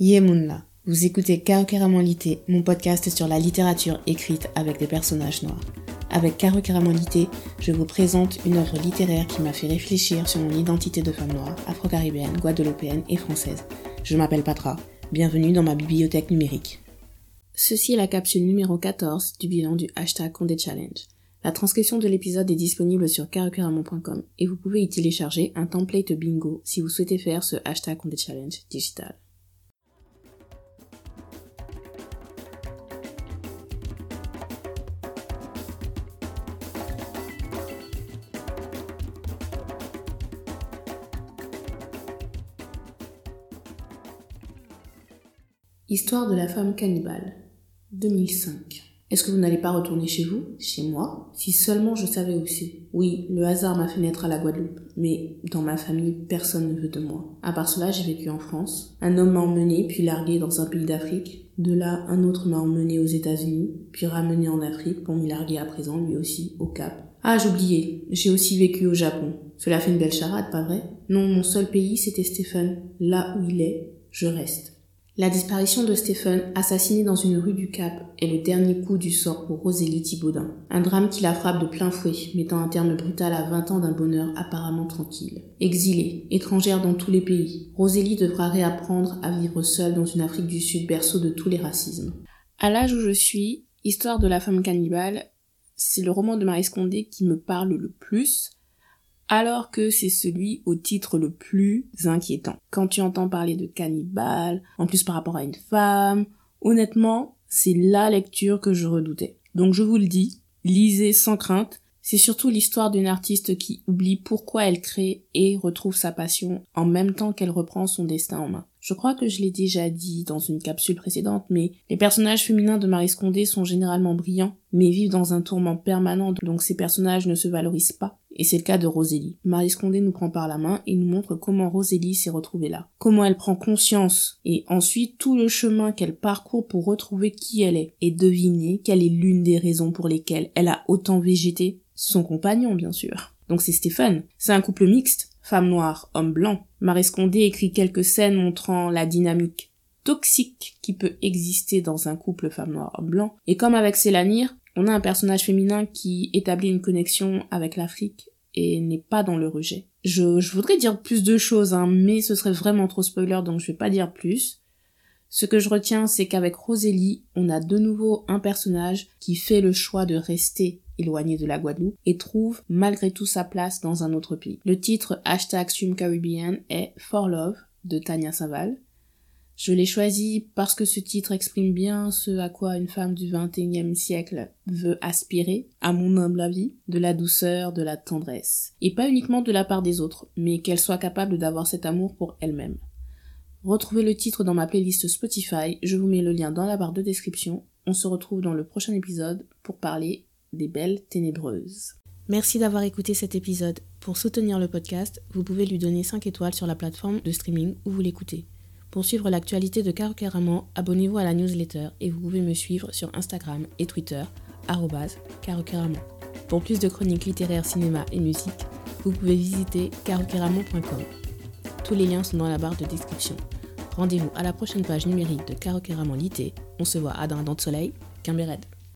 Yemunla, vous écoutez Lité, mon podcast sur la littérature écrite avec des personnages noirs. Avec Lité, je vous présente une œuvre littéraire qui m'a fait réfléchir sur mon identité de femme noire, afro-caribéenne, guadeloupéenne et française. Je m'appelle Patra, bienvenue dans ma bibliothèque numérique. Ceci est la capsule numéro 14 du bilan du hashtag Condé Challenge. La transcription de l'épisode est disponible sur karokeramon.com et vous pouvez y télécharger un template bingo si vous souhaitez faire ce hashtag Condé Challenge digital. Histoire de la femme cannibale. 2005. Est-ce que vous n'allez pas retourner chez vous? Chez moi? Si seulement je savais c'est. Oui, le hasard m'a fait naître à la Guadeloupe, mais dans ma famille, personne ne veut de moi. À part cela, j'ai vécu en France. Un homme m'a emmené, puis largué dans un pays d'Afrique. De là, un autre m'a emmené aux États-Unis, puis ramené en Afrique pour m'y larguer à présent, lui aussi, au Cap. Ah, j'oubliais, j'ai aussi vécu au Japon. Cela fait une belle charade, pas vrai? Non, mon seul pays, c'était Stéphane. Là où il est, je reste. La disparition de Stephen, assassiné dans une rue du Cap, est le dernier coup du sort pour Rosélie Thibaudin. Un drame qui la frappe de plein fouet, mettant un terme brutal à 20 ans d'un bonheur apparemment tranquille. Exilée, étrangère dans tous les pays, Rosélie devra réapprendre à vivre seule dans une Afrique du Sud berceau de tous les racismes. À l'âge où je suis, Histoire de la femme cannibale, c'est le roman de Marie Scondé qui me parle le plus, alors que c'est celui au titre le plus inquiétant. Quand tu entends parler de cannibale, en plus par rapport à une femme, honnêtement, c'est la lecture que je redoutais. Donc je vous le dis, lisez sans crainte, c'est surtout l'histoire d'une artiste qui oublie pourquoi elle crée et retrouve sa passion en même temps qu'elle reprend son destin en main. Je crois que je l'ai déjà dit dans une capsule précédente, mais les personnages féminins de Marie Scondé sont généralement brillants, mais vivent dans un tourment permanent, donc ces personnages ne se valorisent pas. Et c'est le cas de Rosélie. Marie Scondé nous prend par la main et nous montre comment Rosélie s'est retrouvée là. Comment elle prend conscience et ensuite tout le chemin qu'elle parcourt pour retrouver qui elle est et deviner quelle est l'une des raisons pour lesquelles elle a autant végété. Son compagnon, bien sûr. Donc c'est Stéphane. C'est un couple mixte femme noire, homme blanc. Marie Scondé écrit quelques scènes montrant la dynamique toxique qui peut exister dans un couple femme noire homme blanc. Et comme avec Célanir, on a un personnage féminin qui établit une connexion avec l'Afrique et n'est pas dans le rejet. Je, voudrais dire plus de choses, hein, mais ce serait vraiment trop spoiler, donc je vais pas dire plus. Ce que je retiens, c'est qu'avec Rosélie, on a de nouveau un personnage qui fait le choix de rester éloigné de la Guadeloupe et trouve malgré tout sa place dans un autre pays. Le titre hashtag Stream Caribbean est For Love de Tania Saval. Je l'ai choisi parce que ce titre exprime bien ce à quoi une femme du XXIe siècle veut aspirer, à mon humble avis, de la douceur, de la tendresse. Et pas uniquement de la part des autres, mais qu'elle soit capable d'avoir cet amour pour elle-même. Retrouvez le titre dans ma playlist Spotify, je vous mets le lien dans la barre de description. On se retrouve dans le prochain épisode pour parler des belles ténébreuses. Merci d'avoir écouté cet épisode. Pour soutenir le podcast, vous pouvez lui donner 5 étoiles sur la plateforme de streaming où vous l'écoutez. Pour suivre l'actualité de Caro abonnez-vous à la newsletter et vous pouvez me suivre sur Instagram et Twitter, carocaramon. Pour plus de chroniques littéraires, cinéma et musique, vous pouvez visiter carocaramon.com. Tous les liens sont dans la barre de description. Rendez-vous à la prochaine page numérique de Caro Lité. On se voit à Dindon de Soleil, Red.